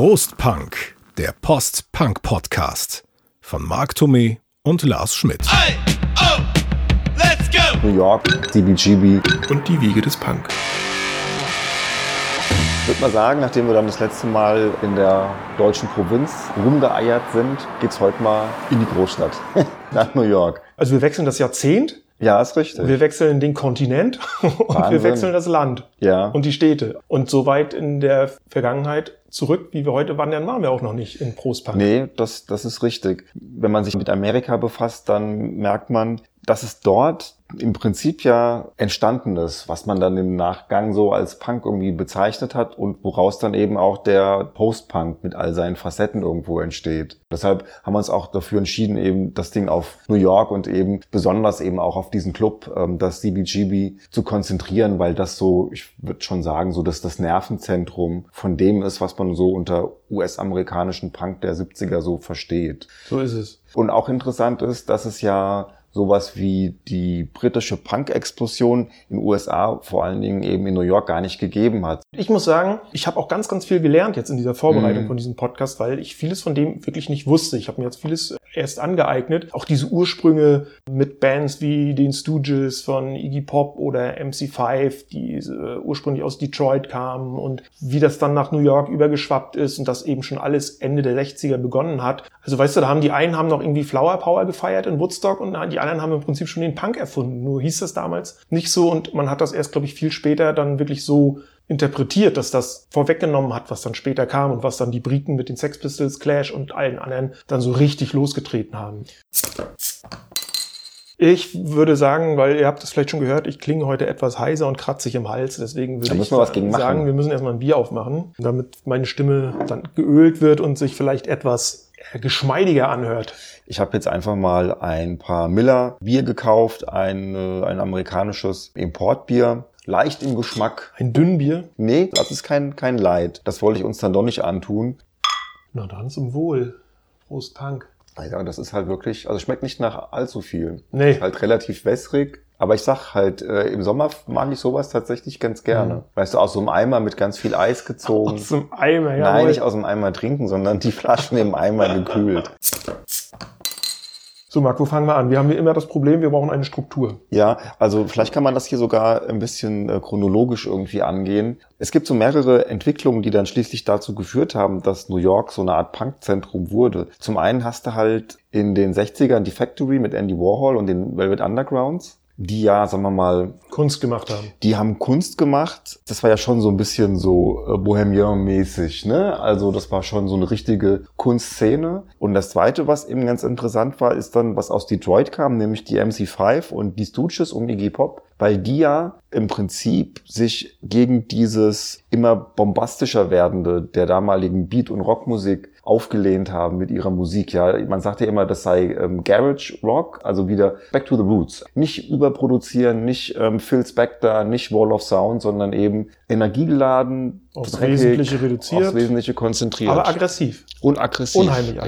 Prost Punk, der Post-Punk-Podcast von Marc Thomé und Lars Schmidt. Hey, oh, let's go! New York, CBGB. und die Wiege des Punk. Ich würde mal sagen, nachdem wir dann das letzte Mal in der deutschen Provinz rumgeeiert sind, geht's heute mal in die Großstadt, nach New York. Also wir wechseln das Jahrzehnt, Ja, ist richtig. wir wechseln den Kontinent und wir Wahnsinn. wechseln das Land ja. und die Städte. Und so weit in der Vergangenheit zurück, wie wir heute wandern, waren wir auch noch nicht in Prostpark. Nee, das, das ist richtig. Wenn man sich mit Amerika befasst, dann merkt man, dass es dort im Prinzip ja entstanden ist, was man dann im Nachgang so als Punk irgendwie bezeichnet hat und woraus dann eben auch der Post-Punk mit all seinen Facetten irgendwo entsteht. Deshalb haben wir uns auch dafür entschieden, eben das Ding auf New York und eben besonders eben auch auf diesen Club, ähm, das CBGB, zu konzentrieren, weil das so, ich würde schon sagen, so dass das Nervenzentrum von dem ist, was man so unter US-amerikanischen Punk der 70er so versteht. So ist es. Und auch interessant ist, dass es ja sowas wie die britische Punk-Explosion in den USA, vor allen Dingen eben in New York, gar nicht gegeben hat. Ich muss sagen, ich habe auch ganz, ganz viel gelernt jetzt in dieser Vorbereitung Mhm. von diesem Podcast, weil ich vieles von dem wirklich nicht wusste. Ich habe mir jetzt vieles erst angeeignet. Auch diese Ursprünge mit Bands wie den Stooges von Iggy Pop oder MC5, die äh, ursprünglich aus Detroit kamen und wie das dann nach New York übergeschwappt ist und das eben schon alles Ende der 60er begonnen hat. Also weißt du, da haben die einen haben noch irgendwie Flower Power gefeiert in Woodstock und die anderen haben im Prinzip schon den Punk erfunden. Nur hieß das damals nicht so und man hat das erst, glaube ich, viel später dann wirklich so interpretiert, dass das vorweggenommen hat, was dann später kam und was dann die Briten mit den Sex Pistols, Clash und allen anderen dann so richtig losgetreten haben. Ich würde sagen, weil ihr habt es vielleicht schon gehört, ich klinge heute etwas heiser und kratzig im Hals, deswegen würde ich sagen, machen. wir müssen erstmal ein Bier aufmachen, damit meine Stimme dann geölt wird und sich vielleicht etwas geschmeidiger anhört. Ich habe jetzt einfach mal ein paar Miller Bier gekauft, ein, äh, ein amerikanisches Importbier. Leicht im Geschmack. Ein Dünnbier. Nee, das ist kein, kein Leid. Das wollte ich uns dann doch nicht antun. Na dann zum Wohl. Prost Punk. Ja, das ist halt wirklich, also schmeckt nicht nach allzu viel. Nee. Ist halt relativ wässrig. Aber ich sag halt, äh, im Sommer mag ich sowas tatsächlich ganz gerne. Mhm. Weißt du, aus so einem Eimer mit ganz viel Eis gezogen. Aus dem Eimer, ja. Nein, nicht aus dem Eimer trinken, sondern die Flaschen im Eimer gekühlt. So, Marc, wo fangen wir an? Wir haben wie immer das Problem, wir brauchen eine Struktur. Ja, also vielleicht kann man das hier sogar ein bisschen äh, chronologisch irgendwie angehen. Es gibt so mehrere Entwicklungen, die dann schließlich dazu geführt haben, dass New York so eine Art Punkzentrum wurde. Zum einen hast du halt in den 60ern die Factory mit Andy Warhol und den Velvet Undergrounds, die ja, sagen wir mal, Kunst gemacht haben. die haben Kunst gemacht. Das war ja schon so ein bisschen so äh, Bohemian-mäßig, ne? Also das war schon so eine richtige Kunstszene. Und das Zweite, was eben ganz interessant war, ist dann, was aus Detroit kam, nämlich die MC5 und die Stooges um Iggy Pop, weil die ja im Prinzip sich gegen dieses immer bombastischer werdende der damaligen Beat- und Rockmusik aufgelehnt haben mit ihrer Musik. Ja, man sagt ja immer, das sei ähm, Garage Rock, also wieder Back to the Roots. Nicht überproduzieren, nicht ähm, Phil Spector, nicht Wall of Sound, sondern eben energiegeladen, Aufs dreckig, Wesentliche reduziert. aufs Wesentliche konzentriert Aber aggressiv. und aggressiv. Unheimlich Ja.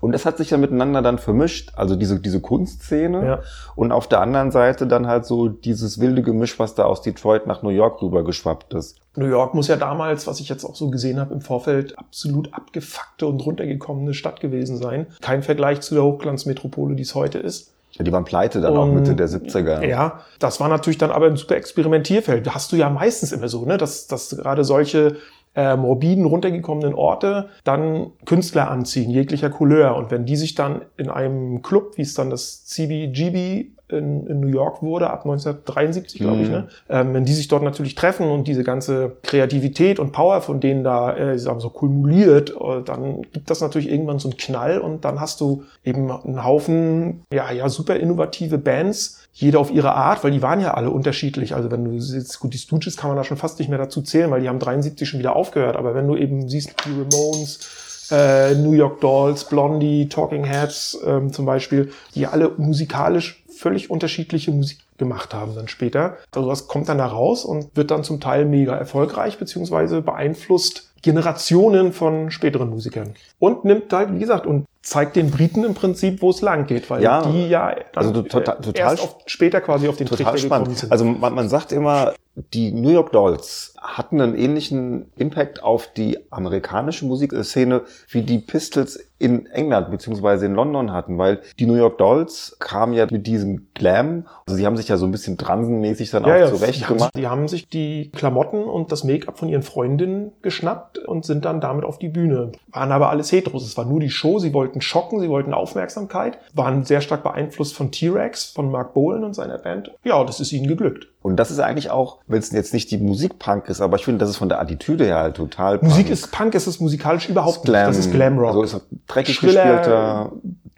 Und das hat sich ja miteinander dann vermischt, also diese, diese Kunstszene Ja. und auf der anderen Seite dann halt so dieses wilde Gemisch, was da aus Detroit nach New York rübergeschwappt ist. New York muss ja damals, was ich jetzt auch so gesehen habe im Vorfeld, absolut abgefuckte und runtergekommene Stadt gewesen sein. Kein Vergleich zu der Hochglanzmetropole, die es heute ist. Ja, die waren pleite dann auch Und- Mitte der 70er. Ja, das war natürlich dann aber ein super Experimentierfeld. Da hast du ja meistens immer so, ne, dass, dass gerade solche äh, morbiden, runtergekommenen Orte dann Künstler anziehen, jeglicher Couleur. Und wenn die sich dann in einem Club, wie es dann das CBGB in, in New York wurde, ab 1973, glaube ich, Mhm. ne? ähm, wenn die sich dort natürlich treffen und diese ganze Kreativität und Power von denen da äh, sagen wir so kumuliert, äh, dann gibt das natürlich irgendwann so einen Knall und dann hast du eben einen Haufen, ja, ja, super innovative Bands, jede auf ihre Art, weil die waren ja alle unterschiedlich. Also wenn du jetzt, gut, die Stooges kann man da schon fast nicht mehr dazu zählen, weil die haben 73 schon wieder aufgehört, aber wenn du eben siehst, die Ramones, äh, New York Dolls, Blondie, Talking Heads ähm, zum Beispiel, die alle musikalisch völlig unterschiedliche Musik gemacht haben dann später. Also das kommt dann da raus und wird dann zum Teil mega erfolgreich, beziehungsweise beeinflusst Generationen von späteren Musikern. Und nimmt halt, wie gesagt, und zeigt den Briten im Prinzip, wo es lang geht, weil Ja, die ja also dann, total- total erst auf, später quasi auf den Total Trichter spannend. sind. Also man, man sagt immer, die New York Dolls hatten einen ähnlichen Impact auf die amerikanische Musikszene wie die Pistols in England beziehungsweise in London hatten, weil die New York Dolls kamen ja mit diesem Glam, also sie haben sich ja so ein bisschen transenmäßig dann auch zurecht die, haben, gemacht. die haben sich die Klamotten und das Make-up von ihren Freundinnen geschnappt und sind dann damit auf die Bühne. Waren aber alles Heteros. Es war nur die Show. Sie wollten schocken, sie wollten Aufmerksamkeit, waren sehr stark beeinflusst von T-Rex, von Mark Bolan und seiner Band. Ja, das ist ihnen geglückt. Und das ist eigentlich auch, wenn es jetzt nicht die Musik Punk ist, aber ich finde, das ist von der Attitüde her halt total Musik Punk. ist Punk, es ist musikalisch überhaupt Glam. nicht. Das ist Glamrock. Also ist dreckig Schriller gespielter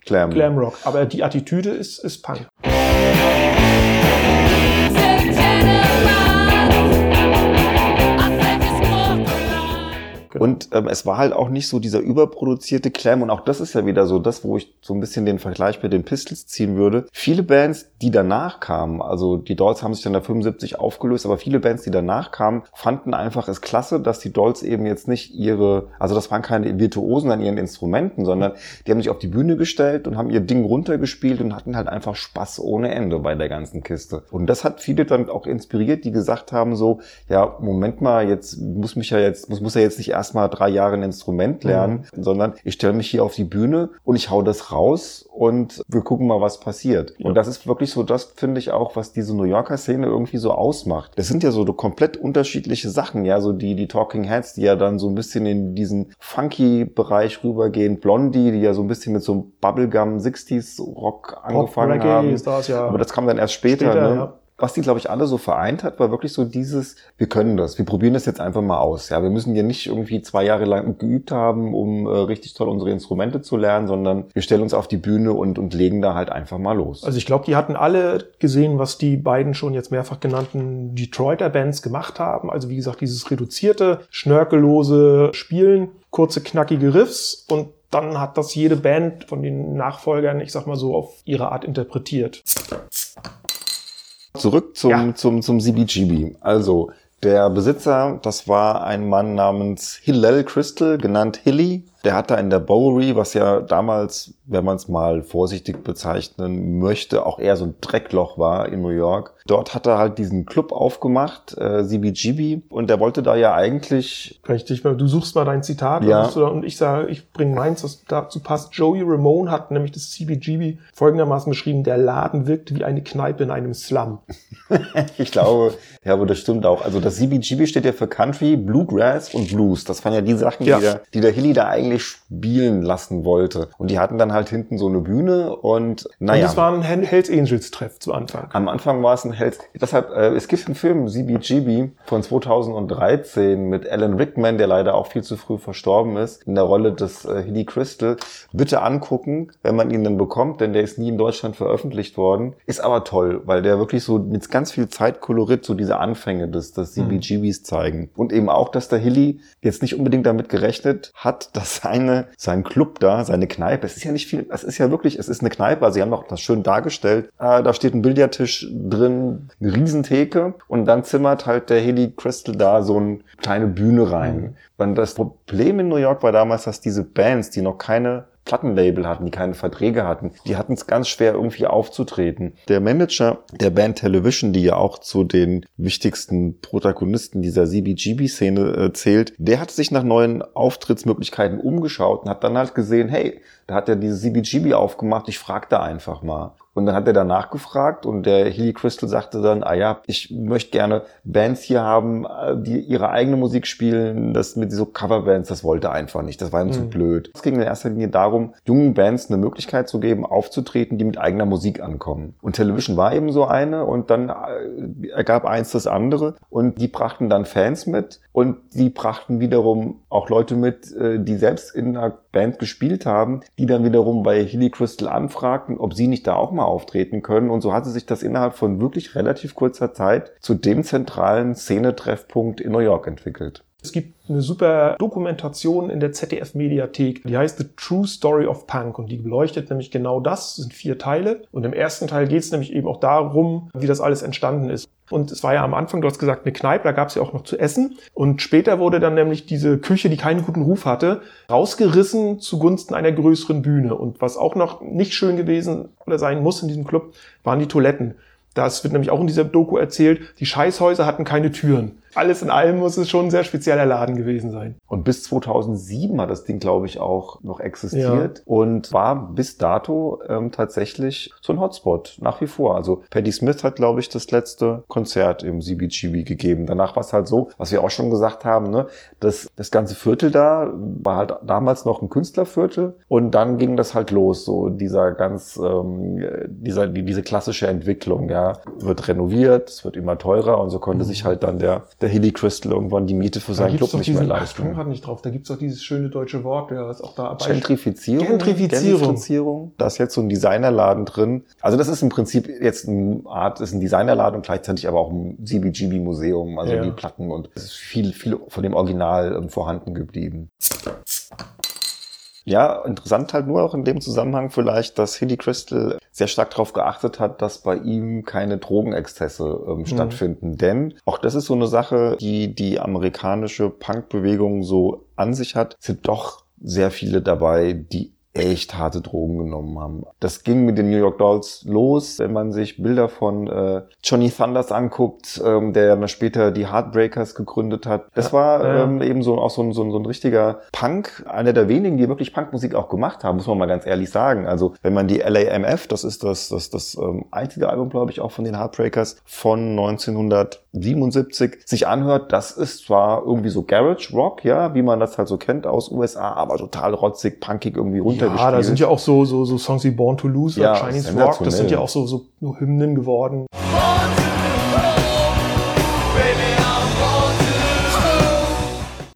Glam. Glamrock. Aber die Attitüde ist, ist Punk. Genau. Und ähm, es war halt auch nicht so dieser überproduzierte Clam. Und auch das ist ja wieder so das, wo ich so ein bisschen den Vergleich mit den Pistols ziehen würde. Viele Bands, die danach kamen, also die Dolls haben sich dann da 75 aufgelöst, aber viele Bands, die danach kamen, fanden einfach es klasse, dass die Dolls eben jetzt nicht ihre, also das waren keine Virtuosen an ihren Instrumenten, sondern die haben sich auf die Bühne gestellt und haben ihr Ding runtergespielt und hatten halt einfach Spaß ohne Ende bei der ganzen Kiste. Und das hat viele dann auch inspiriert, die gesagt haben so, ja, Moment mal, jetzt muss mich ja jetzt, muss, muss ja jetzt nicht erstmal drei Jahre ein Instrument lernen, sondern ich stelle mich hier auf die Bühne und ich hau das raus und wir gucken mal, was passiert. Ja. Und das ist wirklich so, das finde ich auch, was diese New Yorker Szene irgendwie so ausmacht. Das sind ja so komplett unterschiedliche Sachen, ja, so die, die Talking Heads, die ja dann so ein bisschen in diesen funky Bereich rübergehen, Blondie, die ja so ein bisschen mit so einem Bubblegum 60s Rock angefangen Reggae haben. ist das ja. Aber das kam dann erst später, Später, ne? ja. Was die, glaube ich, alle so vereint hat, war wirklich so dieses, wir können das, wir probieren das jetzt einfach mal aus. Ja, wir müssen hier nicht irgendwie zwei Jahre lang geübt haben, um äh, richtig toll unsere Instrumente zu lernen, sondern wir stellen uns auf die Bühne und, und legen da halt einfach mal los. Also ich glaube, die hatten alle gesehen, was die beiden schon jetzt mehrfach genannten Detroiter Bands gemacht haben. Also wie gesagt, dieses reduzierte, schnörkellose Spielen, kurze, knackige Riffs und dann hat das jede Band von den Nachfolgern, ich sag mal so, auf ihre Art interpretiert. Zurück zum, Ja. zum, zum CBGB. Also, der Besitzer, das war ein Mann namens Hillel Crystal, genannt Hilly. Der hat da in der Bowery, was ja damals, wenn man es mal vorsichtig bezeichnen möchte, auch eher so ein Dreckloch war in New York. Dort hat er halt diesen Club aufgemacht, äh, CBGB, und der wollte da ja eigentlich mal, du suchst mal dein Zitat Ja. und, da, und ich sage, ich bringe meins, das dazu passt. Joey Ramone hat nämlich das CBGB folgendermaßen beschrieben, der Laden wirkte wie eine Kneipe in einem Slum. Ich glaube, ja, aber das stimmt auch. Also das CBGB steht ja für Country, Bluegrass und Blues. Das waren ja die Sachen, Ja. die, der, die der Hilly da eigentlich spielen lassen wollte. Und die hatten dann halt hinten so eine Bühne und Und naja. das war ein Hel- Hells Angels Treff zu Anfang. Am Anfang war es ein Held. Deshalb, äh, es gibt einen Film, CBGB, von 2013 mit Alan Rickman, der leider auch viel zu früh verstorben ist, in der Rolle des äh, Hilly Crystal. Bitte angucken, wenn man ihn dann bekommt, denn der ist nie in Deutschland veröffentlicht worden. Ist aber toll, weil der wirklich so mit ganz viel Zeitkolorit so diese Anfänge des, des CBGBs zeigen. Und eben auch, dass der Hilly jetzt nicht unbedingt damit gerechnet hat, dass seine, sein Club da, seine Kneipe, es ist ja nicht viel, es ist ja wirklich, es ist eine Kneipe, also sie haben auch das schön dargestellt. Äh, da steht ein Billardtisch drin, eine Riesentheke und dann zimmert halt der Hilly Crystal da so eine kleine Bühne rein. Und das Problem in New York war damals, dass diese Bands, die noch keine Plattenlabel hatten, die keine Verträge hatten, die hatten es ganz schwer irgendwie aufzutreten. Der Manager der Band Television, die ja auch zu den wichtigsten Protagonisten dieser CBGB-Szene äh, zählt, der hat sich nach neuen Auftrittsmöglichkeiten umgeschaut und hat dann halt gesehen, hey, da hat er dieses CBGB aufgemacht, ich frag da einfach mal. Und dann hat er danach gefragt und der Hilly Crystal sagte dann, ah ja, ich möchte gerne Bands hier haben, äh, die ihre eigene Musik spielen. Das mit so Coverbands, das wollte er einfach nicht. Das war ihm zu blöd. Es ging in erster Linie darum, jungen Bands eine Möglichkeit zu geben, aufzutreten, die mit eigener Musik ankommen. Und Television war eben so eine und dann äh, ergab eins das andere und die brachten dann Fans mit und die brachten wiederum auch Leute mit, äh, die selbst in einer Band gespielt haben, die dann wiederum bei Hilly Crystal anfragten, ob sie nicht da auch mal auftreten können. Und so hatte sich das innerhalb von wirklich relativ kurzer Zeit zu dem zentralen Szenetreffpunkt in New York entwickelt. Es gibt eine super Dokumentation in der ZDF-Mediathek, die heißt The True Story of Punk und die beleuchtet nämlich genau das, das sind vier Teile. Und im ersten Teil geht es nämlich eben auch darum, wie das alles entstanden ist. Und es war ja am Anfang, du hast gesagt, eine Kneipe, da gab es ja auch noch zu essen. Und später wurde dann nämlich diese Küche, die keinen guten Ruf hatte, rausgerissen zugunsten einer größeren Bühne. Und was auch noch nicht schön gewesen oder sein muss in diesem Club, waren die Toiletten. Das wird nämlich auch in dieser Doku erzählt, die Scheißhäuser hatten keine Türen. Alles in allem muss es schon ein sehr spezieller Laden gewesen sein. Und bis 2007 hat das Ding, glaube ich, auch noch existiert ja. und war bis dato ähm, tatsächlich so ein Hotspot, nach wie vor. Also Patti Smith hat, glaube ich, das letzte Konzert im CBGB gegeben. Danach war es halt so, was wir auch schon gesagt haben, ne, dass das ganze Viertel da war halt damals noch ein Künstlerviertel und dann ging das halt los, so dieser ganz, ähm, dieser, die, diese klassische Entwicklung, ja, wird renoviert, es wird immer teurer und so konnte mhm. sich halt dann der, der der Hilly Crystal irgendwann die Miete für seinen Club nicht mehr leisten. Ich gerade nicht drauf. Da gibt's doch dieses schöne deutsche Wort, ja, was auch da Gentrifizierung. Gentrifizierung. Gentrifizierung. Da ist jetzt so ein Designerladen drin. Also das ist im Prinzip jetzt eine Art, ist ein Designerladen und gleichzeitig aber auch ein CBGB-Museum. Also ja. die Platten und es ist viel, viel von dem Original ähm, vorhanden geblieben. Ja, interessant halt nur auch in dem Zusammenhang vielleicht, dass Hilly Crystal sehr stark darauf geachtet hat, dass bei ihm keine Drogenexzesse ähm, mhm. stattfinden. Denn auch das ist so eine Sache, die die amerikanische Punkbewegung so an sich hat, sind doch sehr viele dabei, die echt harte Drogen genommen haben. Das ging mit den New York Dolls los, wenn man sich Bilder von äh, Johnny Thunders anguckt, ähm, der dann später die Heartbreakers gegründet hat. Das ja, war ja. Ähm, eben so auch so ein, so, ein, so ein richtiger Punk, einer der wenigen, die wirklich Punkmusik auch gemacht haben, muss man mal ganz ehrlich sagen. Also wenn man die LAMF, das ist das, das, das ähm, einzige Album, glaube ich, auch von den Heartbreakers von 1977, sich anhört, das ist zwar irgendwie so Garage Rock, ja, wie man das halt so kennt aus USA, aber total rotzig, punkig irgendwie runter ja, da sind ja auch so, so, so Songs wie Born to Lose ja, oder Chinese Rock, das sind ja auch so, so Hymnen geworden.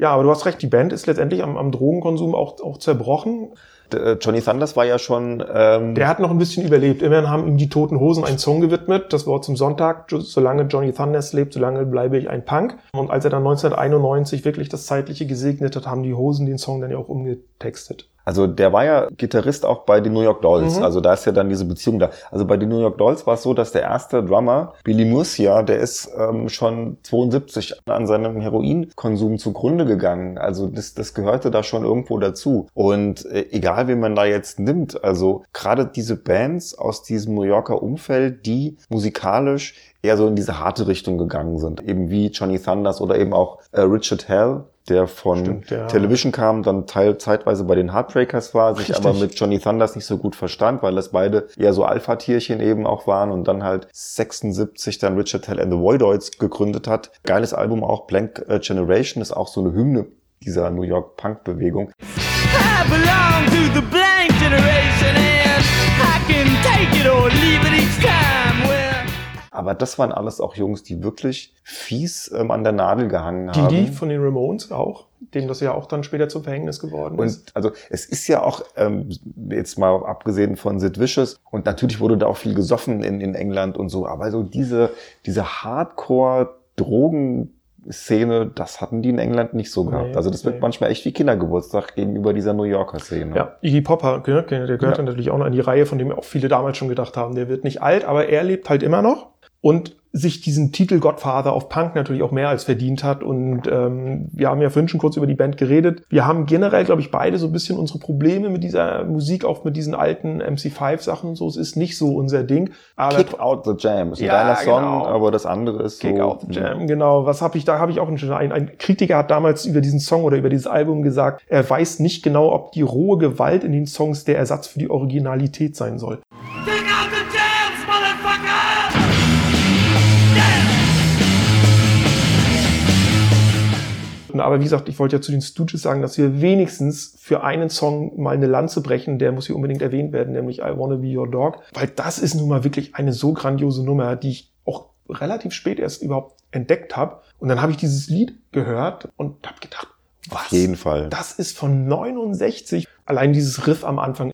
Ja, aber du hast recht, die Band ist letztendlich am, am Drogenkonsum auch, auch zerbrochen. Äh, Johnny Thunders war ja schon. Ähm der hat noch ein bisschen überlebt. Immerhin haben ihm die Toten Hosen einen Song gewidmet. Das war zum Sonntag. Solange Johnny Thunders lebt, solange bleibe ich ein Punk. Und als er dann 1991 wirklich das Zeitliche gesegnet hat, haben die Hosen den Song dann ja auch umgetextet. Also der war ja Gitarrist auch bei den New York Dolls. Mhm. Also da ist ja dann diese Beziehung da. Also bei den New York Dolls war es so, dass der erste Drummer, Billy Murcia, der ist ähm, schon 72 an seinem Heroinkonsum zugrunde gegangen. Also das, das gehörte da schon irgendwo dazu. Und äh, egal, wen man da jetzt nimmt, also gerade diese Bands aus diesem New Yorker Umfeld, die musikalisch eher so in diese harte Richtung gegangen sind. Eben wie Johnny Thunders oder eben auch äh, Richard Hell, der von Stimmt, ja. Television kam, dann teil, zeitweise bei den Heartbreakers war, sich Richtig. aber mit Johnny Thunders nicht so gut verstand, weil das beide eher so Alpha-Tierchen eben auch waren und dann halt 76 dann Richard Hell and the Voidoids gegründet hat. Geiles Album auch, Blank äh, Generation, ist auch so eine Hymne dieser New York Punk-Bewegung. I belong to the blank generation Aber das waren alles auch Jungs, die wirklich fies ähm, an der Nadel gehangen die, haben. Die von den Ramones auch, denen das ja auch dann später zum Verhängnis geworden ist. Und also es ist ja auch, ähm, jetzt mal abgesehen von Sid Vicious, und natürlich wurde da auch viel gesoffen in, in England und so, aber so diese, diese Hardcore-Drogen- Szene, das hatten die in England nicht so gehabt. Nee, also das wird nee. manchmal echt wie Kindergeburtstag gegenüber dieser New Yorker Szene. Ja, Iggy Pop, der gehört ja. natürlich auch noch in die Reihe, von dem auch viele damals schon gedacht haben, der wird nicht alt, aber er lebt halt immer noch und sich diesen Titel Godfather of Punk natürlich auch mehr als verdient hat. Und ähm, wir haben ja vorhin schon kurz über die Band geredet. Wir haben generell, glaube ich, beide so ein bisschen unsere Probleme mit dieser Musik, auch mit diesen alten MC5-Sachen und so. Es ist nicht so unser Ding. Aber Kick Out the Jam ist ein ja, Song, genau. aber das andere ist Kick so... Out the Jam, genau. Was habe ich, da habe ich auch einen, ein, ein Kritiker hat damals über diesen Song oder über dieses Album gesagt, er weiß nicht genau, ob die rohe Gewalt in den Songs der Ersatz für die Originalität sein soll. Aber wie gesagt, ich wollte ja zu den Stooges sagen, dass wir wenigstens für einen Song mal eine Lanze brechen, der muss hier unbedingt erwähnt werden, nämlich I Wanna Be Your Dog, weil das ist nun mal wirklich eine so grandiose Nummer, die ich auch relativ spät erst überhaupt entdeckt habe. Und dann habe ich dieses Lied gehört und habe gedacht, was? Auf jeden Fall. Das ist von 69. Allein dieses Riff am Anfang.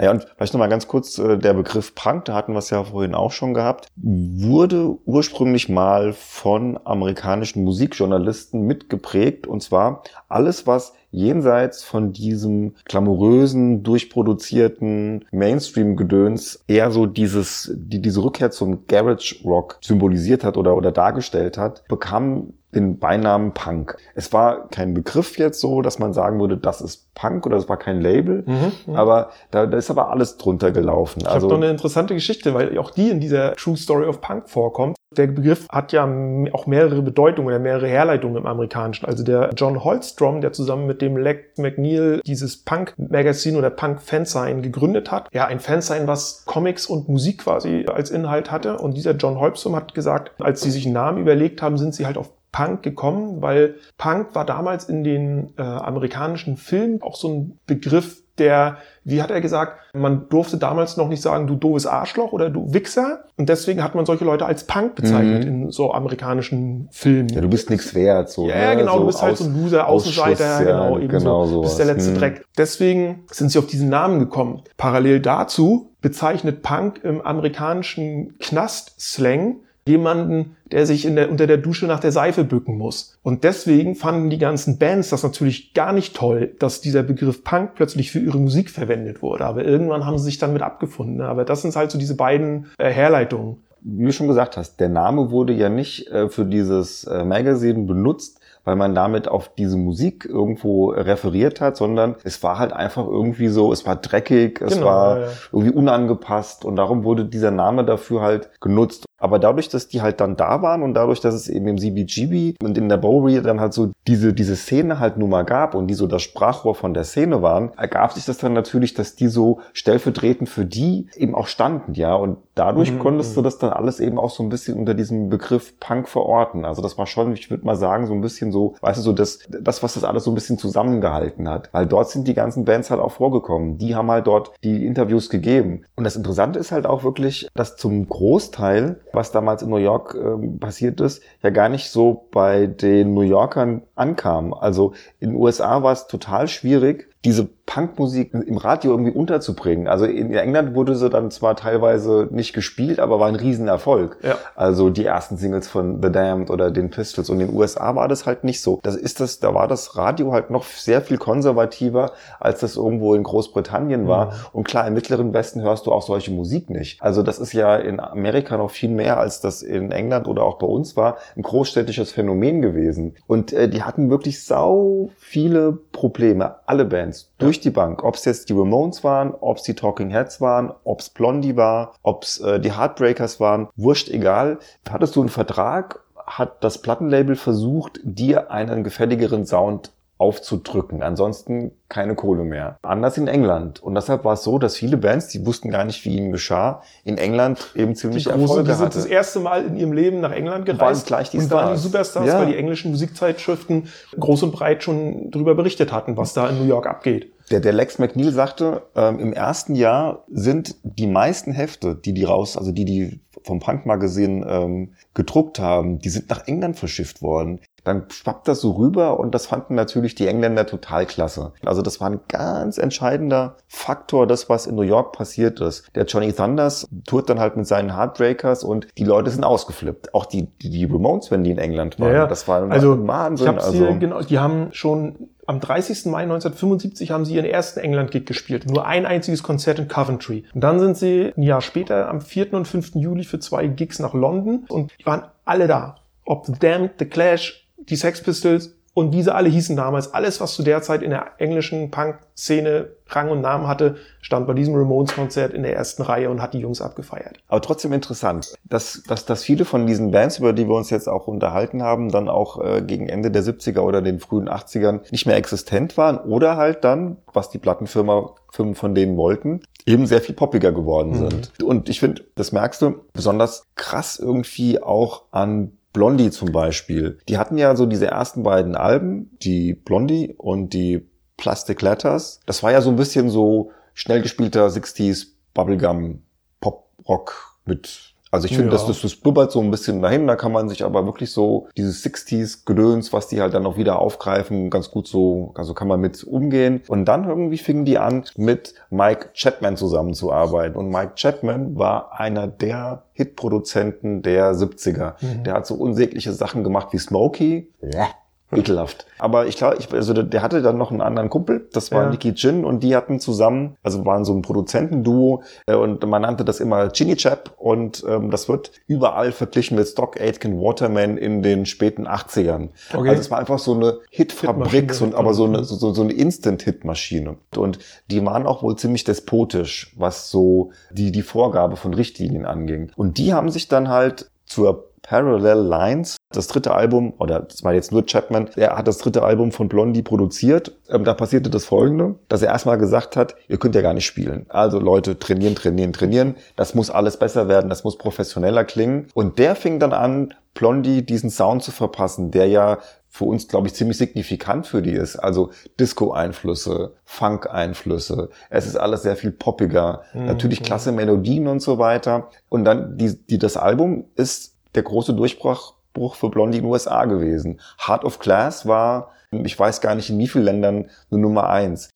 Ja, und vielleicht nochmal ganz kurz äh, der Begriff Punk, da hatten wir es ja vorhin auch schon gehabt, wurde ursprünglich mal von amerikanischen Musikjournalisten mitgeprägt. Und zwar alles, was jenseits von diesem glamourösen, durchproduzierten Mainstream-Gedöns eher so dieses, die, diese Rückkehr zum Garage Rock symbolisiert hat oder, oder dargestellt hat, bekam den Beinamen Punk. Es war kein Begriff jetzt so, dass man sagen würde, das ist Punk oder es war kein Label, mhm, aber da, da ist aber alles drunter gelaufen. Ich also habe noch eine interessante Geschichte, weil auch die in dieser True Story of Punk vorkommt. Der Begriff hat ja auch mehrere Bedeutungen oder mehrere Herleitungen im Amerikanischen. Also der John Holstrom, der zusammen mit dem Lex McNeil dieses Punk-Magazin oder Punk-Fansign gegründet hat. Ja, ein Fansign, was Comics und Musik quasi als Inhalt hatte. Und dieser John Holstrom hat gesagt, als sie sich einen Namen überlegt haben, sind sie halt auf Punk gekommen, weil Punk war damals in den äh, amerikanischen Filmen auch so ein Begriff, der, wie hat er gesagt, man durfte damals noch nicht sagen, du doofes Arschloch oder du Wichser. Und deswegen hat man solche Leute als Punk bezeichnet mhm. in so amerikanischen Filmen. Ja, du bist nix wert, so. Ja, ne? genau, so du bist halt so ein Loser, Außenseiter, ja, genau, eben genau so. Bist der letzte mhm. Dreck. Deswegen sind sie auf diesen Namen gekommen. Parallel dazu bezeichnet Punk im amerikanischen Knast-Slang jemanden, der sich der, unter der Dusche nach der Seife bücken muss. Und deswegen fanden die ganzen Bands das natürlich gar nicht toll, dass dieser Begriff Punk plötzlich für ihre Musik verwendet wurde. Aber irgendwann haben sie sich dann mit abgefunden. Aber das sind halt so diese beiden äh, Herleitungen. Wie du schon gesagt hast, der Name wurde ja nicht äh, für dieses äh, Magazine benutzt, weil man damit auf diese Musik irgendwo referiert hat, sondern es war halt einfach irgendwie so, es war dreckig, es genau, war ja. irgendwie unangepasst und darum wurde dieser Name dafür halt genutzt. Aber dadurch, dass die halt dann da waren und dadurch, dass es eben im CBGB und in der Bowery dann halt so diese, diese Szene halt nun mal gab und die so das Sprachrohr von der Szene waren, ergab sich das dann natürlich, dass die so stellvertretend für die eben auch standen, ja. Und dadurch mhm. konntest du mhm. das dann alles eben auch so ein bisschen unter diesem Begriff Punk verorten. Also das war schon, ich würde mal sagen, so ein bisschen so, weißt du, so das, das, was das alles so ein bisschen zusammengehalten hat. Weil dort sind die ganzen Bands halt auch vorgekommen. Die haben halt dort die Interviews gegeben. Und das Interessante ist halt auch wirklich, dass zum Großteil was damals in New York äh, passiert ist, ja gar nicht so bei den New Yorkern ankam. Also in den USA war es total schwierig, diese Punkmusik im Radio irgendwie unterzubringen. Also in England wurde sie dann zwar teilweise nicht gespielt, aber war ein Riesenerfolg. Ja. Also die ersten Singles von The Damned oder den Pistols. Und in den USA war das halt nicht so. Das ist das, da war das Radio halt noch sehr viel konservativer, als das irgendwo in Großbritannien war. Mhm. Und klar, im Mittleren Westen hörst du auch solche Musik nicht. Also das ist ja in Amerika noch viel mehr, als das in England oder auch bei uns war, ein großstädtisches Phänomen gewesen. Und äh, die hatten wirklich sau viele Probleme, alle Bands. Bands durch die Bank. Ob es jetzt die Ramones waren, ob es die Talking Heads waren, ob es Blondie war, ob es äh, die Heartbreakers waren, wurscht egal. Hattest du einen Vertrag, hat das Plattenlabel versucht, dir einen gefälligeren Sound aufzudrücken. Ansonsten keine Kohle mehr. Anders in England. Und deshalb war es so, dass viele Bands, die wussten gar nicht, wie ihnen geschah, in England eben ziemlich die Erfolge die sind das erste Mal in ihrem Leben nach England gereist waren, gleich die und waren die Superstars, ja. weil die englischen Musikzeitschriften groß und breit schon darüber berichtet hatten, was da in New York abgeht. Der, der Lex McNeil sagte, ähm, im ersten Jahr sind die meisten Hefte, die die raus, also die die vom Punk Magazin ähm, gedruckt haben, die sind nach England verschifft worden dann schwappt das so rüber und das fanden natürlich die Engländer total klasse. Also das war ein ganz entscheidender Faktor, das was in New York passiert ist. Der Johnny Thunders tourt dann halt mit seinen Heartbreakers und die Leute sind ausgeflippt. Auch die, die, die Ramones, wenn die in England waren. Ja, ja. Das war ein also, Wahnsinn. Ich also hier, genau, die haben schon am 30. Mai 1975 haben sie ihren ersten England-Gig gespielt. Nur ein einziges Konzert in Coventry. Und dann sind sie ein Jahr später, am 4. und 5. Juli, für zwei Gigs nach London und die waren alle da. Ob The Damned, The Clash, die Sex Pistols und diese alle hießen damals, alles, was zu der Zeit in der englischen Punk-Szene Rang und Namen hatte, stand bei diesem Ramones-Konzert in der ersten Reihe und hat die Jungs abgefeiert. Aber trotzdem interessant, dass, dass, dass viele von diesen Bands, über die wir uns jetzt auch unterhalten haben, dann auch äh, gegen Ende der 70er oder den frühen 80ern nicht mehr existent waren oder halt dann, was die Plattenfirma Firmen von denen wollten, eben sehr viel poppiger geworden mhm. sind. Und ich finde, das merkst du besonders krass irgendwie auch an Blondie zum Beispiel, die hatten ja so diese ersten beiden Alben, die Blondie und die Plastic Letters. Das war ja so ein bisschen so schnell gespielter 60s Bubblegum Pop Rock mit Also ich finde, Ja. das, das, das blubbert so ein bisschen dahin, da kann man sich aber wirklich so dieses 60s-Gedöns, was die halt dann auch wieder aufgreifen, ganz gut so, also kann man mit umgehen. Und dann irgendwie fingen die an, mit Mike Chapman zusammenzuarbeiten. Und Mike Chapman war einer der Hitproduzenten der 70er. Der hat so unsägliche Sachen gemacht wie Smokey. Ja. Ekelhaft. Aber ich glaube, ich, also der, der hatte dann noch einen anderen Kumpel, das war Ja. Nicky Gin und die hatten zusammen, also waren so ein Produzentenduo äh, und man nannte das immer Ginny Chap und ähm, das wird überall verglichen mit Stock Aitken Waterman in den späten 80ern. Okay. Also es war einfach so eine Hitfabrik, so, aber so eine, so, so eine Instant-Hit-Maschine. Und die waren auch wohl ziemlich despotisch, was so die, die Vorgabe von Richtlinien anging. Und die haben sich dann halt zur Parallel Lines, das dritte Album, oder das war jetzt nur Chapman, er hat das dritte Album von Blondie produziert. Ähm, da passierte das folgende, dass er erstmal gesagt hat, ihr könnt ja gar nicht spielen. Also Leute, trainieren, trainieren, trainieren. Das muss alles besser werden, das muss professioneller klingen. Und der fing dann an, Blondie diesen Sound zu verpassen, der ja für uns, glaube ich, ziemlich signifikant für die ist. Also Disco-Einflüsse, Funk-Einflüsse. Es ist alles sehr viel poppiger. Natürlich klasse Melodien und so weiter. Und dann die, die, das Album ist der große Durchbruch Bruch für Blondie in den USA gewesen. Heart of Class war, ich weiß gar nicht in wie vielen Ländern, eine Nummer eins.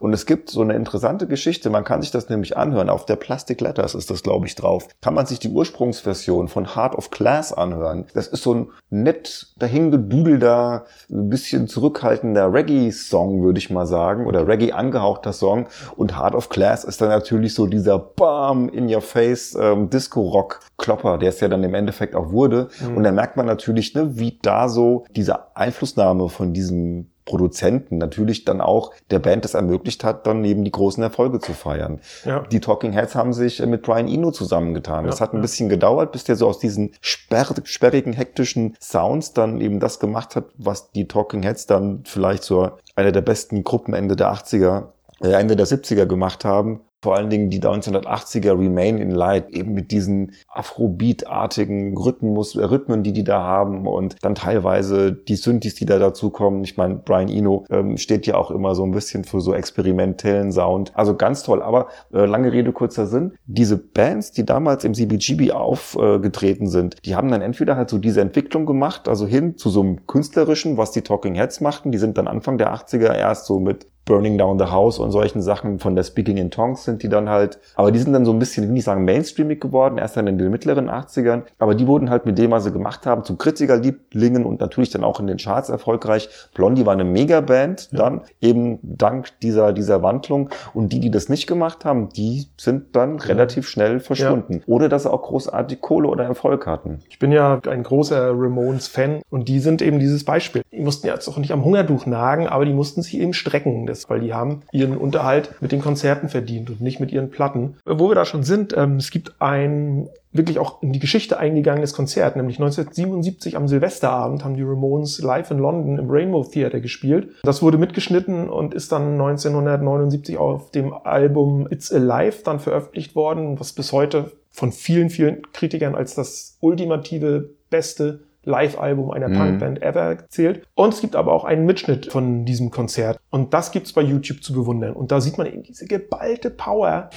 Und es gibt so eine interessante Geschichte, man kann sich das nämlich anhören. Auf der Plastic Letters ist das, glaube ich, drauf. Kann man sich die Ursprungsversion von Heart of Class anhören. Das ist so ein nett dahingedudelter, ein bisschen zurückhaltender Reggae-Song, würde ich mal sagen, oder Reggae angehauchter Song. Und Heart of Class ist dann natürlich so dieser Bam in your face ähm, Disco-Rock-Klopper, der es ja dann im Endeffekt auch wurde. Und da merkt man natürlich, ne, wie da so diese Einflussnahme von diesem Produzenten natürlich dann auch der Band das ermöglicht hat, dann eben die großen Erfolge zu feiern. Ja. Die Talking Heads haben sich äh, mit Brian Eno zusammengetan. das Ja, hat ein bisschen gedauert, bis der so aus diesen sperr sperrigen, hektischen Sounds dann eben das gemacht hat, was die Talking Heads dann vielleicht so einer der besten Gruppen Ende der 80er, äh, Ende der 70er gemacht haben. Vor allen Dingen die 1980er Remain in Light, eben mit diesen Afrobeat-artigen Rhythmus, äh, Rhythmen, die die da haben und dann teilweise die Synthes, die da dazukommen. Ich meine, Brian Eno ähm, steht ja auch immer so ein bisschen für so experimentellen Sound. Also ganz toll. Aber äh, lange Rede, kurzer Sinn. Diese Bands, die damals im CBGB aufgetreten sind, die haben dann entweder halt so diese Entwicklung gemacht, also hin zu so einem künstlerischen, was die Talking Heads machten. Die sind dann Anfang der 80er erst so mit Burning Down the House und solchen Sachen von der Speaking in Tongues sind die dann halt, aber die sind dann so ein bisschen, ich will nicht sagen mainstreamig geworden, erst dann in den mittleren 80ern, aber die wurden halt mit dem, was sie gemacht haben, zu Kritikerlieblingen und natürlich dann auch in den Charts erfolgreich. Blondie war eine Megaband dann, eben dank dieser, dieser Wandlung und die, die das nicht gemacht haben, die sind dann relativ schnell verschwunden. Oder dass sie auch großartig Kohle oder Erfolg hatten. Ich bin ja ein großer Ramones-Fan und die sind eben dieses Beispiel. Die mussten ja jetzt auch nicht am Hungertuch nagen, aber die mussten sich eben strecken, das, weil die haben ihren Unterhalt mit den Konzerten verdient und nicht mit ihren Platten. Wo wir da schon sind, ähm, es gibt ein wirklich auch in die Geschichte eingegangenes Konzert, nämlich 1977 am Silvesterabend haben die Ramones live in London im Rainbow Theatre gespielt. Das wurde mitgeschnitten und ist dann 1979 auf dem Album It's Alive dann veröffentlicht worden, was bis heute von vielen, vielen Kritikern als das ultimative, beste Live-Album einer Mhm. Punkband ever zählt. Und es gibt aber auch einen Mitschnitt von diesem Konzert. Und das gibt's bei YouTube zu bewundern. Und da sieht man eben diese geballte Power.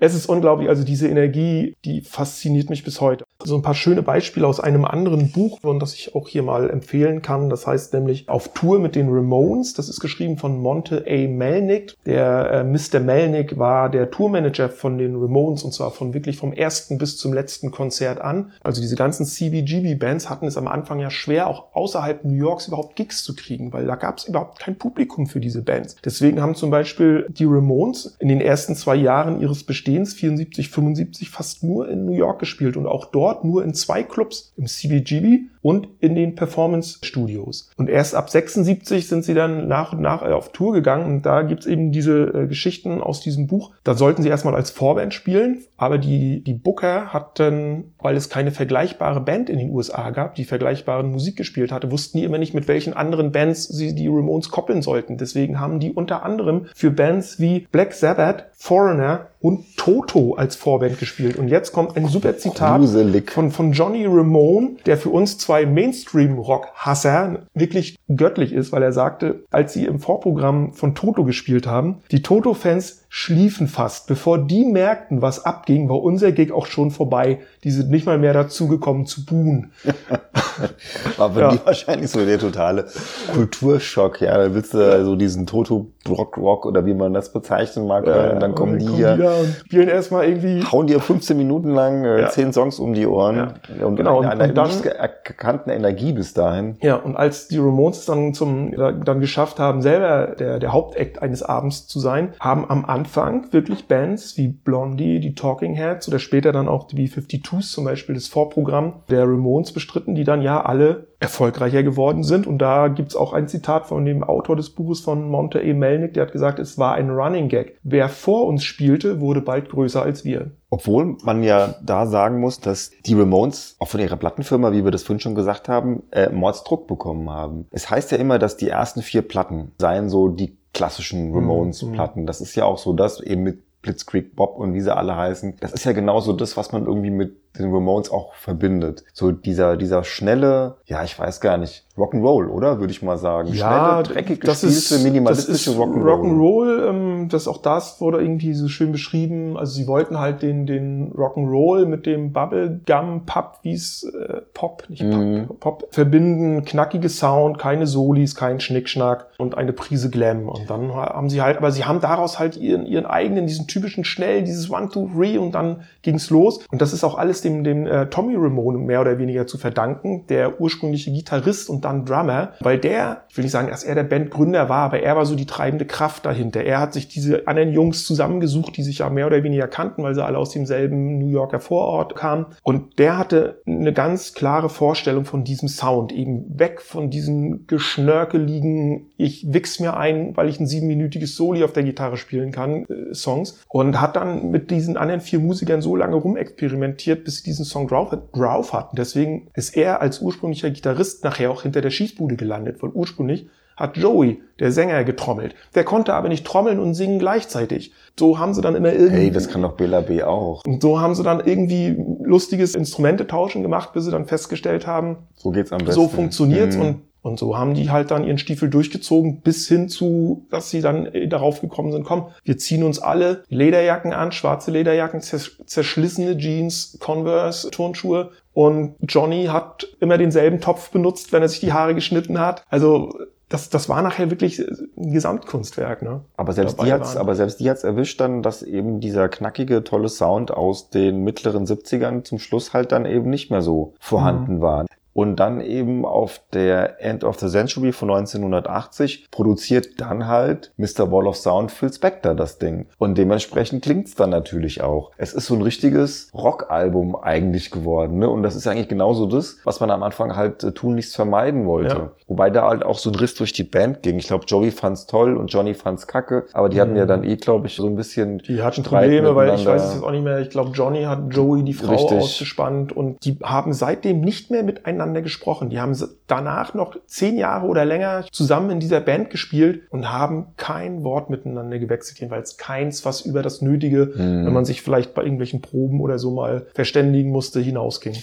Es ist unglaublich, also diese Energie, die fasziniert mich bis heute. So ein paar schöne Beispiele aus einem anderen Buch, und das ich auch hier mal empfehlen kann. Das heißt nämlich Auf Tour mit den Ramones. Das ist geschrieben von Monte A. Melnick. Der äh, Mr. Melnick war der Tourmanager von den Ramones und zwar von wirklich vom ersten bis zum letzten Konzert an. Also diese ganzen CBGB-Bands hatten es am Anfang ja schwer, auch außerhalb New Yorks überhaupt Gigs zu kriegen, weil da gab es überhaupt kein Publikum für diese Bands. Deswegen haben zum Beispiel die Ramones in den ersten zwei Jahren ihres Bestehens, 74, 75, fast nur in New York gespielt und auch dort nur in zwei Clubs, im CBGB und in den Performance Studios. Und erst ab 76 sind sie dann nach und nach auf Tour gegangen und da gibt's eben diese äh, Geschichten aus diesem Buch. Da sollten sie erstmal als Vorband spielen, aber die, die Booker hatten, weil es keine vergleichbare Band in den USA gab, die vergleichbaren Musik gespielt hatte, wussten die immer nicht, mit welchen anderen Bands sie die Ramones koppeln sollten. Deswegen haben die unter anderem für Bands wie Black Sabbath, Foreigner und Toto als Vorband gespielt. Und jetzt kommt ein super Zitat Gruselig. von, von Johnny Ramone, der für uns zwei zwei Mainstream-Rock-Hasser wirklich göttlich ist, weil er sagte, als sie im Vorprogramm von Toto gespielt haben, die Toto-Fans schliefen fast. Bevor die merkten, was abging, war unser Gig auch schon vorbei. Die sind nicht mal mehr dazugekommen zu buhen. war für Ja. die wahrscheinlich so der totale Kulturschock. Ja, da willst du also diesen Toto Rock Rock oder wie man das bezeichnen mag, hören. und dann kommen die hier, da und spielen erstmal irgendwie hauen dir 15 Minuten lang äh, Ja. 10 Songs um die Ohren. Ja. Und Genau, eine, und- eine dann- nicht gekannten Energie bis dahin. Ja, und als die Ramones dann zum dann geschafft haben, selber der, der Hauptakt eines Abends zu sein, haben am Anfang wirklich Bands wie Blondie, die Talking Heads oder später dann auch die B-52s zum Beispiel das Vorprogramm der Ramones bestritten, die dann ja alle erfolgreicher geworden sind. Und da gibt's auch ein Zitat von dem Autor des Buches von Monte E. Melnick, der hat gesagt, es war ein Running Gag. Wer vor uns spielte, wurde bald größer als wir. Obwohl man ja da sagen muss, dass die Ramones auch von ihrer Plattenfirma, wie wir das vorhin schon gesagt haben, äh, Mordsdruck bekommen haben. Es heißt ja immer, dass die ersten vier Platten seien so die klassischen Ramones-Platten. Das ist ja auch so das, eben mit Blitzkrieg Bob und wie sie alle heißen. Das ist ja genauso das, was man irgendwie mit den Ramones auch verbindet. So dieser, dieser schnelle, ja, ich weiß gar nicht, Rock'n'Roll, oder? Würde ich mal sagen. schnelle, dreckig das gespielte, ist, minimalistische Rock'n'Roll. Rock'n'Roll, ähm, das auch das wurde irgendwie so schön beschrieben. Also sie wollten halt den, den Rock'n'Roll mit dem Bubblegum Pop, wie es äh, Pop, nicht Pop, Mhm. Pop verbinden, knackige Sound, keine Solis, kein Schnickschnack und eine Prise Glam. Und dann haben sie halt, aber sie haben daraus halt ihren, ihren eigenen, diesen typischen schnell, dieses One, Two, Three und dann ging's los. Und das ist auch alles dem, dem äh, Tommy Ramone mehr oder weniger zu verdanken, der ursprüngliche Gitarrist und dann Drummer, weil der, ich will nicht sagen, dass er der Bandgründer war, aber er war so die treibende Kraft dahinter. Er hat sich diese anderen Jungs zusammengesucht, die sich ja mehr oder weniger kannten, weil sie alle aus demselben New Yorker Vorort kamen. Und der hatte eine ganz klare Vorstellung von diesem Sound, eben weg von diesen geschnörkeligen, ich wichs mir ein, weil ich ein siebenminütiges Soli auf der Gitarre spielen kann, äh, Songs. Und hat dann mit diesen anderen vier Musikern so lange rumexperimentiert, bis sie diesen Song drauf, drauf hatten. Deswegen ist er als ursprünglicher Gitarrist nachher auch hinter der Schießbude gelandet, weil ursprünglich hat Joey, der Sänger, getrommelt. Der konnte aber nicht trommeln und singen gleichzeitig. So haben sie dann immer irgendwie... Hey, das kann doch Bela B. auch. und so haben sie dann irgendwie lustiges Instrumente-Tauschen gemacht, bis sie dann festgestellt haben, So geht's am besten. so funktioniert's Mhm. und und so haben die halt dann ihren Stiefel durchgezogen, bis hin zu, dass sie dann äh, darauf gekommen sind, komm, wir ziehen uns alle Lederjacken an, schwarze Lederjacken, zers zerschlissene Jeans, Converse, Turnschuhe. Und Johnny hat immer denselben Topf benutzt, wenn er sich die Haare geschnitten hat. Also das, das war nachher wirklich ein Gesamtkunstwerk. Ne? Aber selbst, die hat's, waren. aber selbst die hat's erwischt dann, dass eben dieser knackige, tolle Sound aus den mittleren 70ern zum Schluss halt dann eben nicht mehr so vorhanden Mhm. war. Und dann eben auf der End of the Century von 1980 produziert dann halt Mr. Wall of Sound Phil Spector das Ding. Und dementsprechend klingt's dann natürlich auch. Es ist so ein richtiges Rockalbum eigentlich geworden. Ne? Und das ist eigentlich genauso das, was man am Anfang halt äh, tunlichst vermeiden wollte. Ja. Wobei da halt auch so ein Riss durch die Band ging. Ich glaube, Joey fand's toll und Johnny fand's kacke. Aber die hatten ja dann eh, glaube ich, so ein bisschen Mhm. Die hatten Streit Probleme, weil ich weiß es jetzt auch nicht mehr. Ich glaube, Johnny hat Joey die Frau Richtig. ausgespannt und die haben seitdem nicht mehr miteinander gesprochen. Die haben danach noch zehn Jahre oder länger zusammen in dieser Band gespielt und haben kein Wort miteinander gewechselt, jedenfalls keins, was über das Nötige, Mhm. wenn man sich vielleicht bei irgendwelchen Proben oder so mal verständigen musste, hinausging.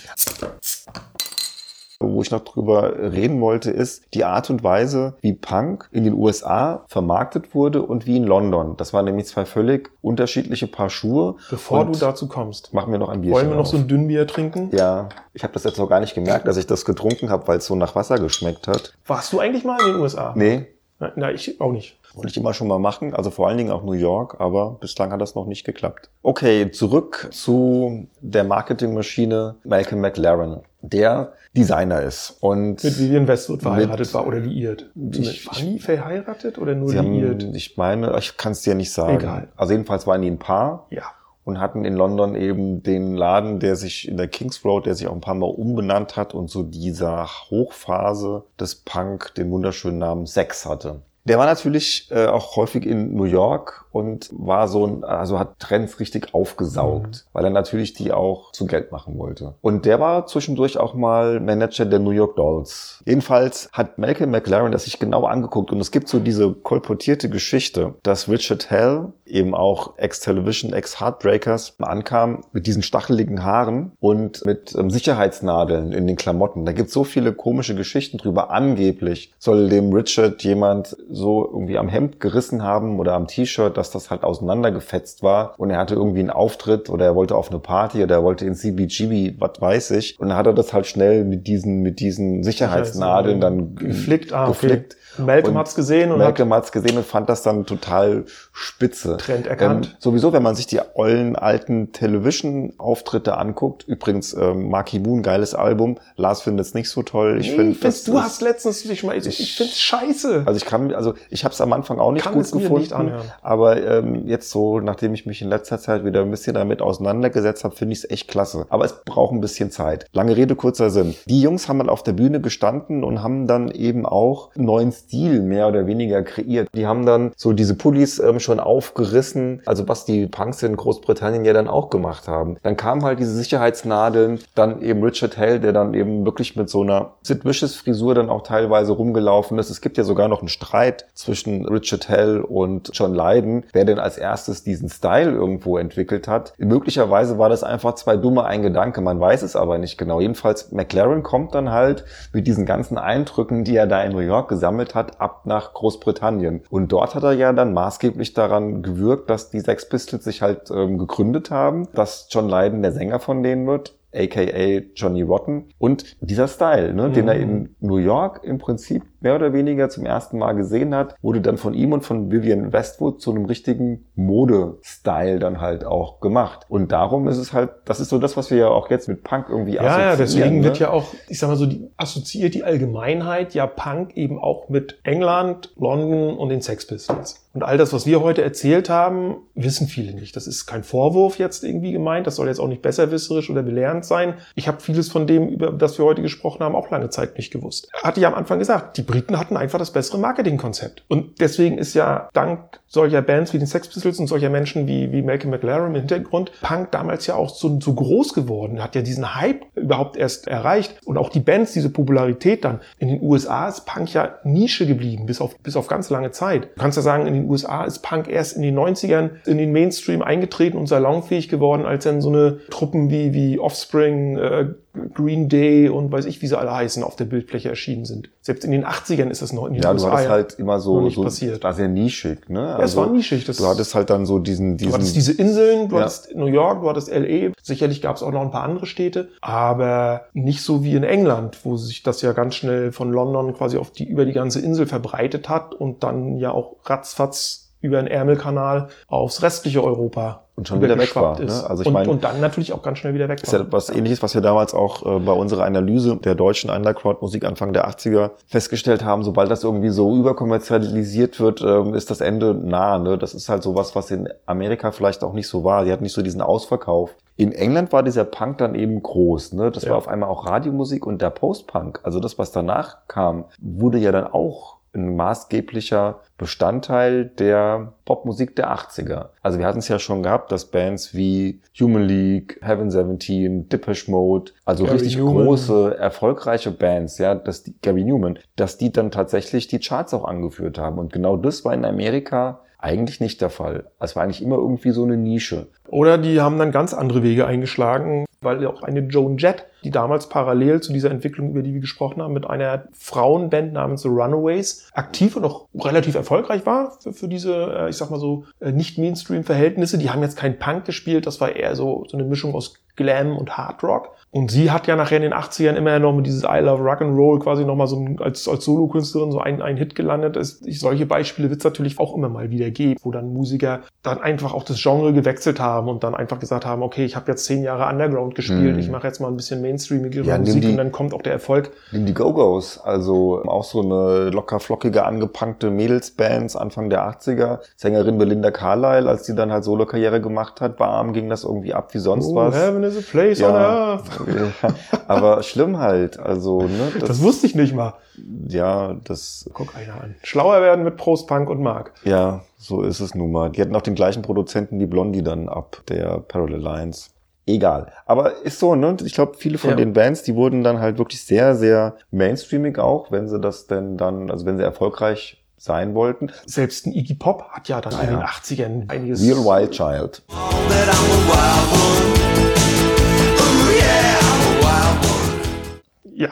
Wo ich noch drüber reden wollte, ist die Art und Weise, wie Punk in den USA vermarktet wurde und wie in London. Das waren nämlich zwei völlig unterschiedliche Paar Schuhe. Bevor Und du dazu kommst, Machen wir noch ein Bierchen wollen wir noch auf. so ein Dünnbier trinken? Ja, ich habe das jetzt noch gar nicht gemerkt, dass ich das getrunken habe, weil es so nach Wasser geschmeckt hat. Warst du eigentlich mal in den USA? Nee, Na, na, ich auch nicht. wollte ich immer schon mal machen, also vor allen Dingen auch New York, aber bislang hat das noch nicht geklappt. Okay, zurück zu der Marketingmaschine Malcolm McLaren, der Designer ist und Mit Vivian Westwood verheiratet Mit- war oder liiert. Ich- war nie verheiratet oder nur liiert? haben, ich meine, ich kann es dir nicht sagen. Egal. Also jedenfalls waren die ein Paar Ja. und hatten in London eben den Laden, der sich in der Kings Road, der sich auch ein paar Mal umbenannt hat und so dieser Hochphase des Punk den wunderschönen Namen Sex hatte. Der war natürlich äh, auch häufig in New York und war so ein, also hat Trends richtig aufgesaugt, mhm. weil er natürlich die auch zu Geld machen wollte. Und der war zwischendurch auch mal Manager der New York Dolls. Jedenfalls hat Malcolm McLaren das sich genau angeguckt und es gibt so diese kolportierte Geschichte, dass Richard Hell, eben auch Ex-Television, Ex-Heartbreakers, ankam mit diesen stacheligen Haaren und mit ähm, Sicherheitsnadeln in den Klamotten. Da gibt es so viele komische Geschichten drüber. Angeblich soll dem Richard jemand so irgendwie am Hemd gerissen haben oder am T-Shirt, dass das halt auseinandergefetzt war und er hatte irgendwie einen Auftritt oder er wollte auf eine Party oder er wollte in CBGB, was weiß ich. Und dann hat er das halt schnell mit diesen, mit diesen Sicherheitsnadeln dann geflickt. Ah, geflickt. Okay. Malcolm hat's gesehen und Malcolm hat's gesehen und fand das dann total spitze. Trend erkannt. Ähm, sowieso, wenn man sich die ollen alten Television-Auftritte anguckt, übrigens ähm, Marky Moon, geiles Album. Lars findet es nicht so toll. Ich nee, finde, du hast letztens dich mal, ich, ich finde scheiße. Also ich kann, also ich habe es am Anfang auch nicht kann gut gefunden, nicht aber ähm, jetzt so, nachdem ich mich in letzter Zeit wieder ein bisschen damit auseinandergesetzt habe, finde ich es echt klasse. Aber es braucht ein bisschen Zeit. Lange Rede kurzer Sinn. Die Jungs haben mal auf der Bühne gestanden und haben dann eben auch neuen Stil mehr oder weniger kreiert. Die haben dann so diese Pullis ähm, schon aufgerissen, also was die Punks in Großbritannien ja dann auch gemacht haben. Dann kamen halt diese Sicherheitsnadeln, dann eben Richard Hell, der dann eben wirklich mit so einer Sid Vicious Frisur dann auch teilweise rumgelaufen ist. Es gibt ja sogar noch einen Streit zwischen Richard Hell und John Lydon, wer denn als erstes diesen Style irgendwo entwickelt hat. Möglicherweise war das einfach zwei dumme ein Gedanke, man weiß es aber nicht genau. Jedenfalls McLaren kommt dann halt mit diesen ganzen Eindrücken, die er da in New York gesammelt hat, ab nach Großbritannien. Und dort hat er ja dann maßgeblich daran gewirkt, dass die Sex Pistols sich halt ähm, gegründet haben, dass John Lydon der Sänger von denen wird aka Johnny Rotten. Und dieser Style, ne, mhm. den er in New York im Prinzip mehr oder weniger zum ersten Mal gesehen hat, wurde dann von ihm und von Vivian Westwood zu einem richtigen Mode-Style dann halt auch gemacht. Und darum ist es halt, das ist so das, was wir ja auch jetzt mit Punk irgendwie assoziieren. Ja, ja deswegen ne? wird ja auch, ich sag mal so, die, assoziiert die Allgemeinheit ja Punk eben auch mit England, London und den Sex Pistols. Und all das, was wir heute erzählt haben, wissen viele nicht. Das ist kein Vorwurf jetzt irgendwie gemeint. Das soll jetzt auch nicht besserwisserisch oder belehrend sein. Ich habe vieles von dem, über das wir heute gesprochen haben, auch lange Zeit nicht gewusst. Hatte ich am Anfang gesagt, die Briten hatten einfach das bessere Marketingkonzept. Und deswegen ist ja dank solcher Bands wie den Sex Pistols und solcher Menschen wie, wie Malcolm McLaren im Hintergrund Punk damals ja auch so, so groß geworden. Hat ja diesen Hype überhaupt erst erreicht. Und auch die Bands, diese Popularität dann. In den USA ist Punk ja Nische geblieben, bis auf, bis auf ganz lange Zeit. Du kannst ja sagen, in den USA ist Punk erst in den 90ern in den Mainstream eingetreten und salonfähig geworden, als dann so eine Truppen wie, wie Offspring, äh, Green Day und weiß ich, wie sie alle heißen, auf der Bildfläche erschienen sind. Selbst in den 80ern ist das noch in den ja, USA. Ja, du hattest halt immer so, so passiert. war sehr nischig, ne? Ja, es war also, nischig. Das du hattest halt dann so diesen, diesen. Du hattest diese Inseln, du ja. hattest New York, du hattest LA. Sicherlich gab es auch noch ein paar andere Städte, aber nicht so wie in England, wo sich das ja ganz schnell von London quasi auf die, über die ganze Insel verbreitet hat und dann ja auch ratzfatz über den Ärmelkanal aufs restliche Europa und schon wieder weg war. Ne? Also ich und, meine, und dann natürlich auch ganz schnell wieder weg war. Ist ja was ähnliches, was wir damals auch äh, bei unserer Analyse der deutschen Underground-Musik Anfang der 80er festgestellt haben. Sobald das irgendwie so überkommerzialisiert wird, äh, ist das Ende nah. Ne? Das ist halt sowas, was in Amerika vielleicht auch nicht so war. Die hatten nicht so diesen Ausverkauf. In England war dieser Punk dann eben groß. Ne? Das ja. war auf einmal auch Radiomusik und der Post-Punk, also das, was danach kam, wurde ja dann auch ein maßgeblicher Bestandteil der Popmusik der 80er. Also wir hatten es ja schon gehabt, dass Bands wie Human League, Heaven 17, Depeche Mode, also Gary richtig Newman. große, erfolgreiche Bands, ja, dass die, Gary Newman, dass die dann tatsächlich die Charts auch angeführt haben. Und genau das war in Amerika eigentlich nicht der Fall. Es war eigentlich immer irgendwie so eine Nische. Oder die haben dann ganz andere Wege eingeschlagen, weil auch eine Joan Jett, die damals parallel zu dieser Entwicklung, über die wir gesprochen haben, mit einer Frauenband namens The Runaways aktiv und auch relativ erfolgreich war für, für diese, äh, ich sag mal so, äh, nicht Mainstream-Verhältnisse. Die haben jetzt kein Punk gespielt, das war eher so, so eine Mischung aus Glam und Hard Rock. Und sie hat ja nachher in den 80ern immer noch mit dieses I Love Rock and Roll quasi nochmal so als, als Solokünstlerin so ein, ein Hit gelandet ist. Solche Beispiele wird es natürlich auch immer mal wieder geben, wo dann Musiker dann einfach auch das Genre gewechselt haben und dann einfach gesagt haben, okay, ich habe jetzt zehn Jahre Underground gespielt, mm. ich mache jetzt mal ein bisschen mainstreamigere ja, Musik die, und dann kommt auch der Erfolg. Nimm die Go-Go's, also auch so eine locker flockige, angepunkte Mädelsbands Anfang der 80er. Sängerin Belinda Carlisle, als die dann halt Solo-Karriere gemacht hat, bei Arm ging das irgendwie ab wie sonst oh, was. Heaven is a place ja. on earth. Aber schlimm halt. Also, ne, Das, wusste ich nicht mal. ja, das, Guck einer an. Schlauer werden mit Prost Punk und Mark. ja, so ist es nun mal. Die hatten auch den gleichen Produzenten wie Blondie dann ab, der Parallel Lines. Egal. Aber ist so, ne? Ich glaube, viele von Ja. den Bands, die wurden dann halt wirklich sehr, sehr mainstreamig auch, wenn sie das denn dann, also wenn sie erfolgreich sein wollten. Selbst ein Iggy Pop hat ja dann in den 80ern einiges. Real Wild Child. That I'm a wild one. Ja,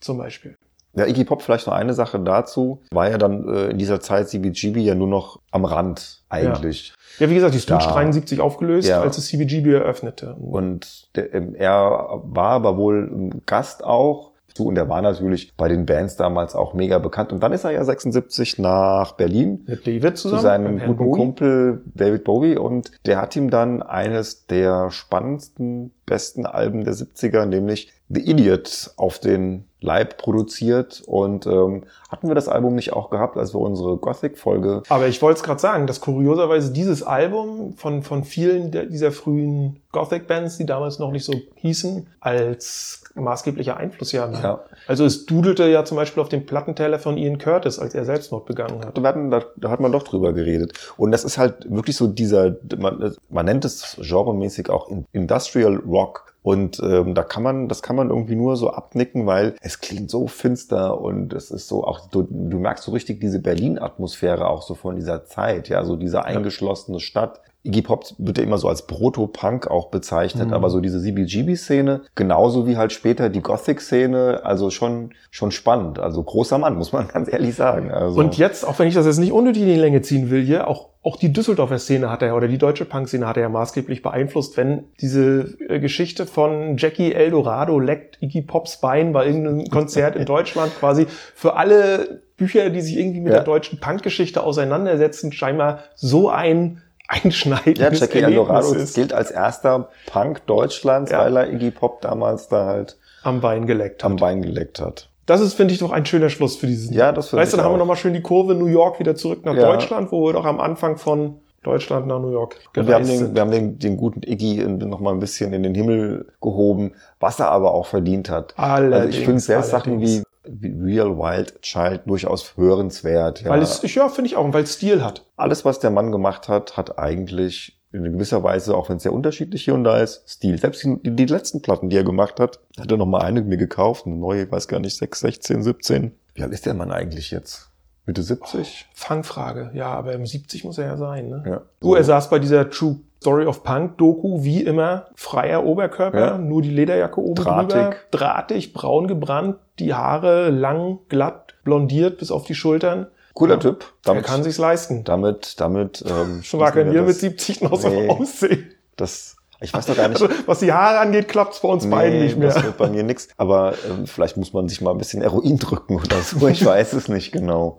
zum Beispiel. Ja, Iggy Pop vielleicht noch eine Sache dazu. War ja dann äh, in dieser Zeit CBGB ja nur noch am Rand eigentlich. Ja, wie gesagt, die Stooge Da- 73 aufgelöst, Ja. als es CBGB eröffnete. Und der, er war aber wohl Gast auch. So, Und er war natürlich bei den Bands damals auch mega bekannt. Und dann ist er ja 76 nach Berlin mit David zu zusammen. seinem mit Herrn guten Bowie. Kumpel David Bowie und der hat ihm dann eines der spannendsten, besten Alben der 70er, nämlich The Idiot, auf den Leib produziert. Und ähm, hatten wir das Album nicht auch gehabt, als wir unsere Gothic-Folge Aber ich wollte es gerade sagen, dass kurioserweise dieses Album von, von vielen der, dieser frühen Gothic-Bands, die damals noch nicht so hießen, als maßgeblicher Einfluss ja. Ja. Also es dudelte ja zum Beispiel auf dem Plattenteller von Ian Curtis, als er Selbstmord begangen hat. da, da, da hat man doch drüber geredet. Und das ist halt wirklich so dieser, man, man nennt es genremäßig auch Industrial Rock. Und ähm, da kann man, das kann man irgendwie nur so abnicken, weil es klingt so finster und es ist so auch, du, du merkst so richtig diese Berlin-Atmosphäre auch so von dieser Zeit, ja, so diese eingeschlossene Stadt. Iggy Pop wird ja immer so als Proto-Punk auch bezeichnet, Mhm. aber so diese CBGB-Szene, genauso wie halt später die Gothic-Szene, also schon, schon spannend. Also großer Mann, muss man ganz ehrlich sagen. Also, Und jetzt, auch wenn ich das jetzt nicht unnötig in die Länge ziehen will hier, auch, auch die Düsseldorfer Szene hat er, oder die deutsche Punk-Szene hat er ja maßgeblich beeinflusst, wenn diese äh, Geschichte von Jackie Eldorado leckt Iggy Pops Bein bei irgendeinem Konzert in Deutschland quasi für alle Bücher, die sich irgendwie mit Ja. der deutschen Punk-Geschichte auseinandersetzen, scheinbar so ein einschneidendes Ja, Jackie Erlebnis Eldorado ist, gilt als erster Punk Deutschlands, Ja. weil er Iggy Pop damals da halt am Bein geleckt hat. am Bein geleckt hat. Das ist, finde ich, doch ein schöner Schluss für diesen. Ja, das finde Weißt du, ich dann haben wir auch. nochmal schön die Kurve New York wieder zurück nach Ja. Deutschland, wo wir doch am Anfang von Deutschland nach New York Und wir haben, gereist den, sind. wir haben den, den guten Iggy noch mal ein bisschen in den Himmel gehoben, was er aber auch verdient hat. also Allerdings, ich finde selbst Sachen wie, Real Wild Child durchaus hörenswert. Ja. Weil es, ich- ja, finde ich auch, weil es Stil hat. Alles, was der Mann gemacht hat, hat eigentlich in gewisser Weise, auch wenn es sehr unterschiedlich hier und da ist, Stil. Selbst die, die letzten Platten, die er gemacht hat, hat er noch mal eine mir gekauft, eine neue, ich weiß gar nicht, 6, 16, 17. Wie alt ist der Mann eigentlich jetzt? Mitte 70? Fangfrage. Ja, aber im 70 muss er ja sein, ne? Ja. Du, er saß bei dieser True Story of Punk Doku, wie immer, freier Oberkörper, Ja. nur die Lederjacke oben Drahtig. drüber, drahtig, braun gebrannt, die Haare lang, glatt, blondiert bis auf die Schultern. Cooler. Typ. Er Damit, kann sich's leisten. damit, damit, ähm, Schon gar kein wir mit das- 70 noch so Nee. aussehen. Das, ich weiß doch gar nicht. Also, was die Haare angeht, klappt's bei uns beiden nicht mehr. Das wird bei mir nix. Aber ähm, vielleicht muss man sich mal ein bisschen Heroin drücken oder so. Ich weiß es nicht genau.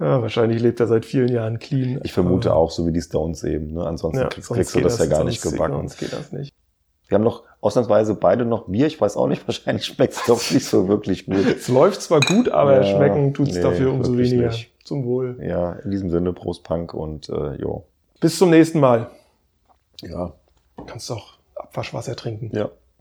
Ja, wahrscheinlich lebt er seit vielen Jahren clean. Ich vermute Aber- auch, so wie die Stones eben. Ne? Ansonsten Ja, kriegst, kriegst du geht das, ja gar nicht gebacken. Sonst geht das nicht. Wir haben noch ausnahmsweise beide noch Bier. Ich weiß auch nicht, wahrscheinlich schmeckt es doch nicht so wirklich gut. Es läuft zwar gut, aber Ja, schmecken tut's nee, dafür umso weniger. nicht. Zum Wohl. Ja, in diesem Sinne, Prost Punk und äh, jo. Bis zum nächsten Mal. Ja. Du kannst auch Abwaschwasser trinken. Ja.